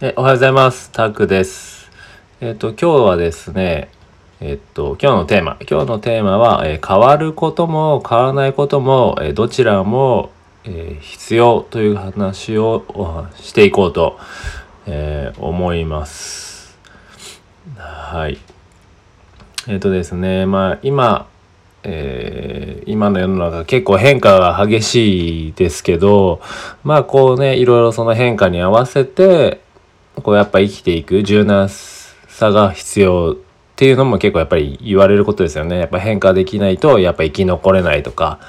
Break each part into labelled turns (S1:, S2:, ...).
S1: えおはようございます。タクです。えっ、と、今日はですね、えっ、と、今日のテーマ、今日のテーマは、えー変わることも変わらないことも、えどちらも、え必要という話をおしていこうと、え思います。はい。えっ、とですね、まあ、今、えー今の世の中結構変化が激しいですけどまあこうねいろいろその変化に合わせてこうやっぱ生きていく柔軟さが必要っていうのも結構やっぱり言われることですよね。やっぱ変化できないとやっぱ生き残れないとか、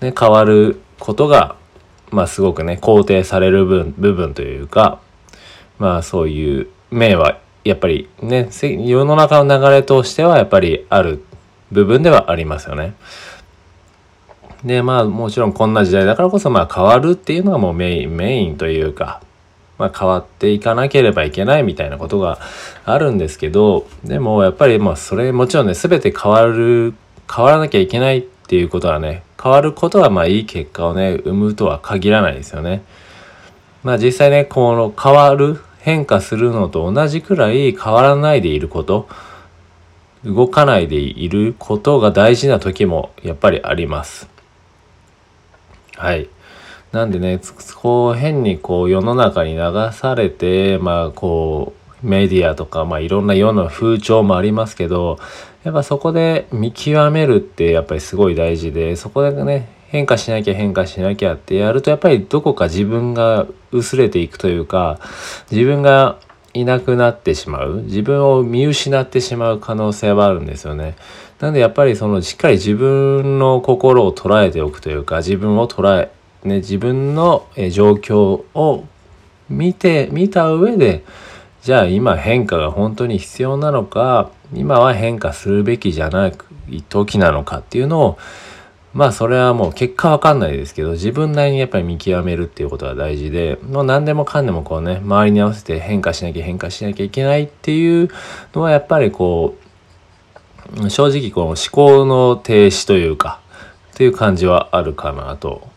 S1: ね、変わることがまあすごくね肯定される分部分というかまあそういう面はやっぱりね世の中の流れとしてはやっぱりある部分ではありますよね。でまあもちろんこんな時代だからこそまあ変わるっていうのがもうメインメインというか、まあ、変わっていかなければいけないみたいなことがあるんですけどでもやっぱりまあそれもちろんね全て変わる変わらなきゃいけないっていうことはね変わることはまあいい結果をね生むとは限らないですよね。まあ実際ねこの変わる変化するのと同じくらい変わらないでいること動かないでいることが大事な時もやっぱりあります。はい。なんでね、こう変にこう世の中に流されて、まあこうメディアとか、まあいろんな世の風潮もありますけど、やっぱそこで見極めるってやっぱりすごい大事で、そこでね、変化しなきゃ変化しなきゃってやるとやっぱりどこか自分が薄れていくというか、自分がいなくなってしまう自分を見失ってしまう可能性はあるんですよね。なんでやっぱりそのしっかり自分の心を捉えておくというか自分を捉え、ね、自分の状況を見て見た上でじゃあ今変化が本当に必要なのか今は変化するべきじゃない時なのかっていうのをまあそれはもう結果わかんないですけど自分なりにやっぱり見極めるっていうことが大事でもう何でもかんでもこうね周りに合わせて変化しなきゃ変化しなきゃいけないっていうのはやっぱりこう正直この思考の停止というかっていう感じはあるかなと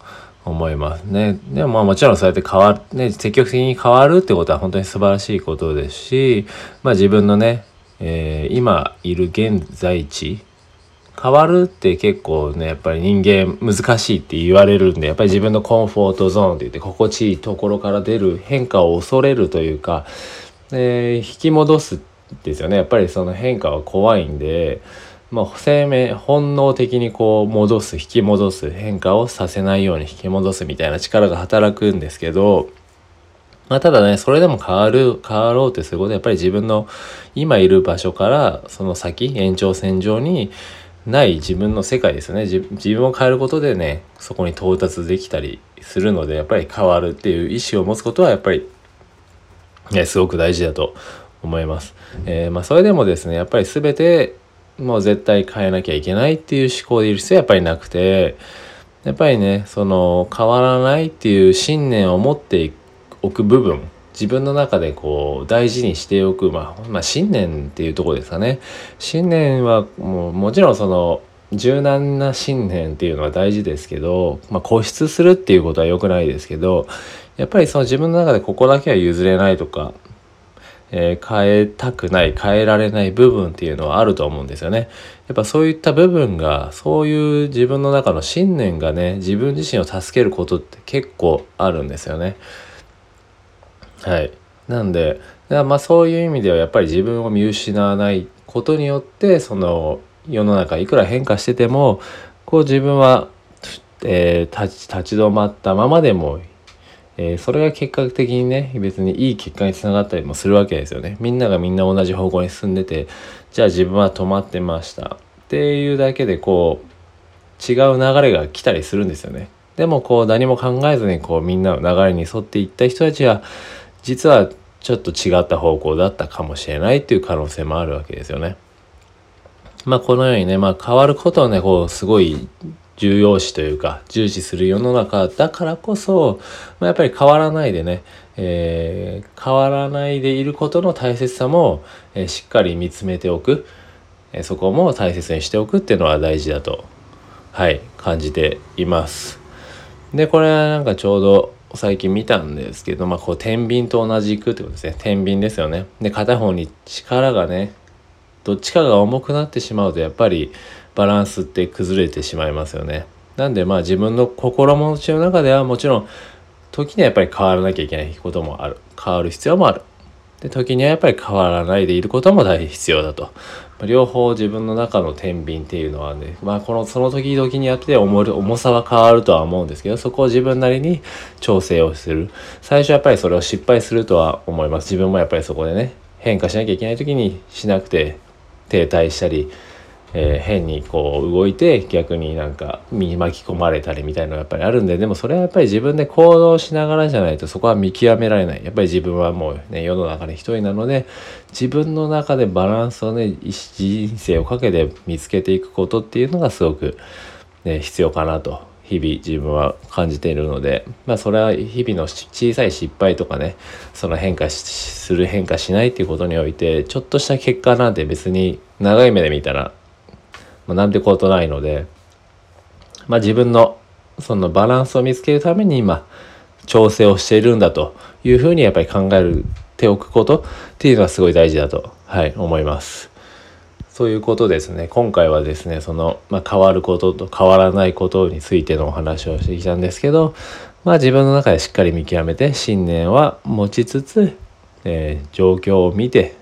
S1: 思いますね。でもまあもちろんそうやって変わる、ね、積極的に変わるってことは本当に素晴らしいことですし、まあ自分のね、えー今いる現在地変わるって結構ねやっぱり人間難しいって言われるんでやっぱり自分のコンフォートゾーンって言って心地いいところから出る変化を恐れるというか、えー引き戻すですよねやっぱりその変化は怖いんで、まあ、生命本能的にこう戻す引き戻す変化をさせないように引き戻すみたいな力が働くんですけどまあ、ただね、それでも変わる、変わろうってすることはやっぱり自分の今いる場所からその先、延長線上にない自分の世界ですよね。自自分を変えることでね、そこに到達できたりするので、やっぱり変わるっていう意思を持つことはやっぱり、ね、すごく大事だと思います。えーまあ、それでもですね、やっぱり全てもう絶対変えなきゃいけないっていう思考でいる必要はやっぱりなくて、やっぱりね、その変わらないっていう信念を持っておく部分自分の中でこう大事にしておく、まあ、まあ信念っていうとこですかね。信念はもうもちろんその柔軟な信念っていうのは大事ですけど、まあ、固執するっていうことは良くないですけどやっぱりその自分の中でここだけは譲れないとか、えー変えたくない変えられない部分っていうのはあると思うんですよね。やっぱそういった部分がそういう自分の中の信念がね自分自身を助けることって結構あるんですよね。はい。なんで、まあそういう意味ではやっぱり自分を見失わないことによって、その世の中いくら変化してても、こう自分は、えー立ち立ち止まったままでも、えーそれが結果的にね、別にいい結果につながったりもするわけですよね。みんながみんな同じ方向に進んでて、じゃあ自分は止まってました。っていうだけでこう、違う流れが来たりするんですよね。でもこう何も考えずにこうみんなの流れに沿っていった人たちは実はちょっと違った方向だったかもしれないっていう可能性もあるわけですよね。まあこのようにね、まあ変わることをね、こうすごい重要視というか重視する世の中だからこそ、ま、やっぱり変わらないでね、えー変わらないでいることの大切さも、えーしっかり見つめておく、えーそこも大切にしておくっていうのは大事だとはい感じています。でこれはなんかちょうど最近見たんですけど、まあ、こう天秤と同じくってことですね。天秤ですよね。で片方に力がねどっちかが重くなってしまうとやっぱりバランスって崩れてしまいますよねなんでまあ自分の心持ちの中ではもちろん時にはやっぱり変わらなきゃいけないこともある変わる必要もあるで時にはやっぱり変わらないでいることも大必要だと両方自分の中の天秤っていうのはね、まあこのその時々によって重重さは変わるとは思うんですけど、そこを自分なりに調整をする。最初やっぱりそれを失敗するとは思います。自分もやっぱりそこでね、変化しなきゃいけない時にしなくて停滞したり、えー、変にこう動いて逆になんか身に巻き込まれたりみたいなのがやっぱりあるんででもそれはやっぱり自分で行動しながらじゃないとそこは見極められない。やっぱり自分はもうね世の中で一人なので自分の中でバランスをね人生をかけて見つけていくことっていうのがすごく、ね、必要かなと日々自分は感じているのでまあそれは日々の小さい失敗とかねその変化する変化しないっていうことにおいてちょっとした結果なんて別に長い目で見たらまあ、なんてことないので、まあ、自分のそのバランスを見つけるために今調整をしているんだというふうにやっぱり考えておくことっていうのはすごい大事だと、はい、思います。そういうことですね。今回はですね、その、まあ、変わることと変わらないことについてのお話をしてきたんですけど、まあ自分の中でしっかり見極めて信念は持ちつつ、えー、状況を見て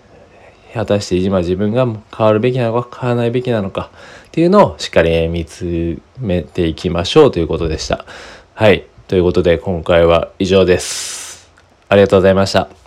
S1: 果たして今自分が変わるべきなのか変わらないべきなのかっていうのをしっかり見つめていきましょうということでした。はい。ということで今回は以上です。ありがとうございました。